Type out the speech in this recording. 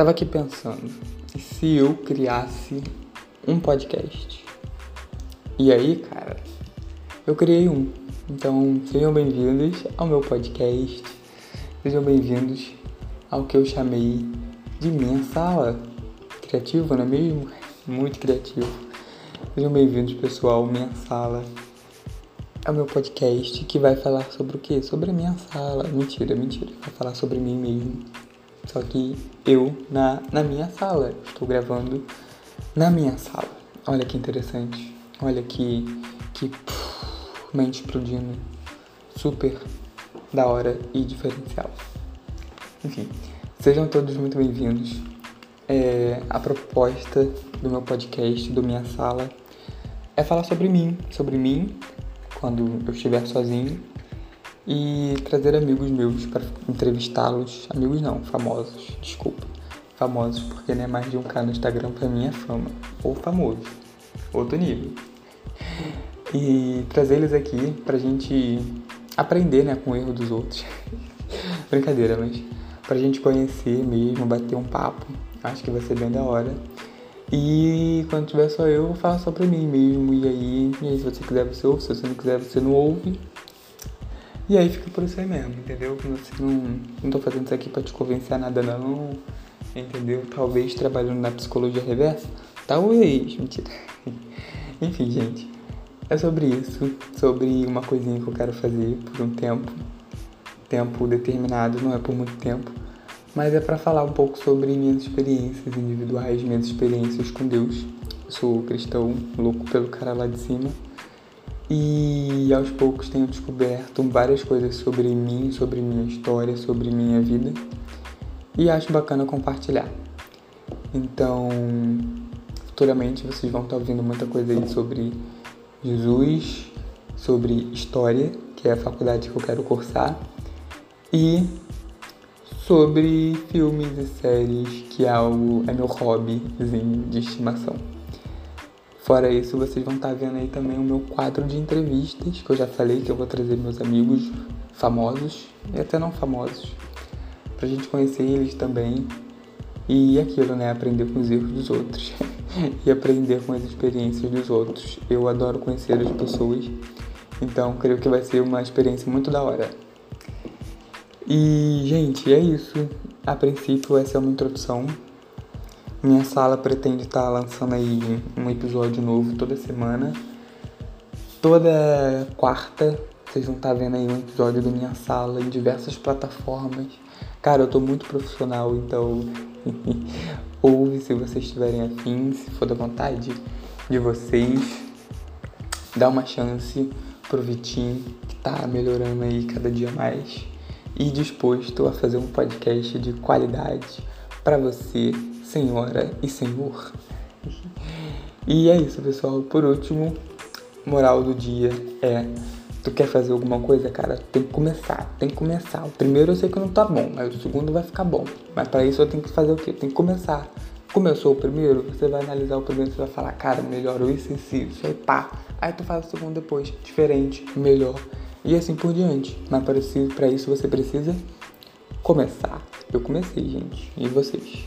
Tava aqui pensando, se eu criasse um podcast? E aí, cara, eu criei um. Então, sejam bem-vindos ao meu podcast. Sejam bem-vindos ao que eu chamei de minha sala. Criativo, não é mesmo? Muito criativo. Sejam bem-vindos, pessoal. Minha sala é o meu podcast que vai falar sobre o quê? Sobre a minha sala. Mentira, mentira. Vai falar sobre mim mesmo. Só que eu na, na minha sala. Estou gravando na minha sala. Olha que interessante. Olha que, que puf, mente explodindo. Super da hora e diferencial. Enfim, sejam todos muito bem-vindos. É, a proposta do meu podcast, do Minha Sala, é falar sobre mim, sobre mim, quando eu estiver sozinho e trazer amigos meus para entrevistá-los. Amigos não, famosos, desculpa. Famosos, porque não é mais de um K no Instagram pra minha fama. Ou famoso. Outro nível. E trazer eles aqui pra gente aprender né, com o erro dos outros. Brincadeira, mas pra gente conhecer mesmo, bater um papo. Acho que vai ser bem da hora. E quando tiver só eu, eu falo só pra mim mesmo. E aí, e aí, se você quiser, você ouve. Se você não quiser, você não ouve. E aí fica por isso aí mesmo, entendeu? Você não, não tô fazendo isso aqui pra te convencer a nada não, entendeu? Talvez trabalhando na psicologia reversa, talvez, mentira. Enfim, gente, é sobre isso, sobre uma coisinha que eu quero fazer por um tempo, tempo determinado, não é por muito tempo, mas é para falar um pouco sobre minhas experiências individuais, minhas experiências com Deus. Eu sou cristão, louco pelo cara lá de cima e aos poucos tenho descoberto várias coisas sobre mim, sobre minha história, sobre minha vida e acho bacana compartilhar. Então, futuramente vocês vão estar ouvindo muita coisa aí sobre Jesus, sobre história, que é a faculdade que eu quero cursar, e sobre filmes e séries, que é, o, é meu hobbyzinho de estimação. Fora isso, vocês vão estar tá vendo aí também o meu quadro de entrevistas, que eu já falei que eu vou trazer meus amigos famosos e até não famosos, pra gente conhecer eles também. E aquilo, né? Aprender com os erros dos outros e aprender com as experiências dos outros. Eu adoro conhecer as pessoas, então creio que vai ser uma experiência muito da hora. E, gente, é isso. A princípio, essa é uma introdução minha sala pretende estar tá lançando aí um episódio novo toda semana. Toda quarta vocês vão estar tá vendo aí um episódio da minha sala em diversas plataformas. Cara, eu tô muito profissional, então ouve se vocês estiverem afim, se for da vontade de vocês. Dá uma chance pro Vitinho, que tá melhorando aí cada dia mais. E disposto a fazer um podcast de qualidade para você senhora e senhor. E é isso, pessoal. Por último, moral do dia é: tu quer fazer alguma coisa, cara, tem que começar, tem que começar. O primeiro eu sei que não tá bom, mas o segundo vai ficar bom. Mas para isso eu tenho que fazer o quê? Tem que começar. Começou o primeiro, você vai analisar o primeiro, você vai falar, cara, melhorou isso e isso, aí pá. Aí tu faz o segundo depois, diferente, melhor. E assim por diante. Mas para isso você precisa começar. Eu comecei, gente. E vocês?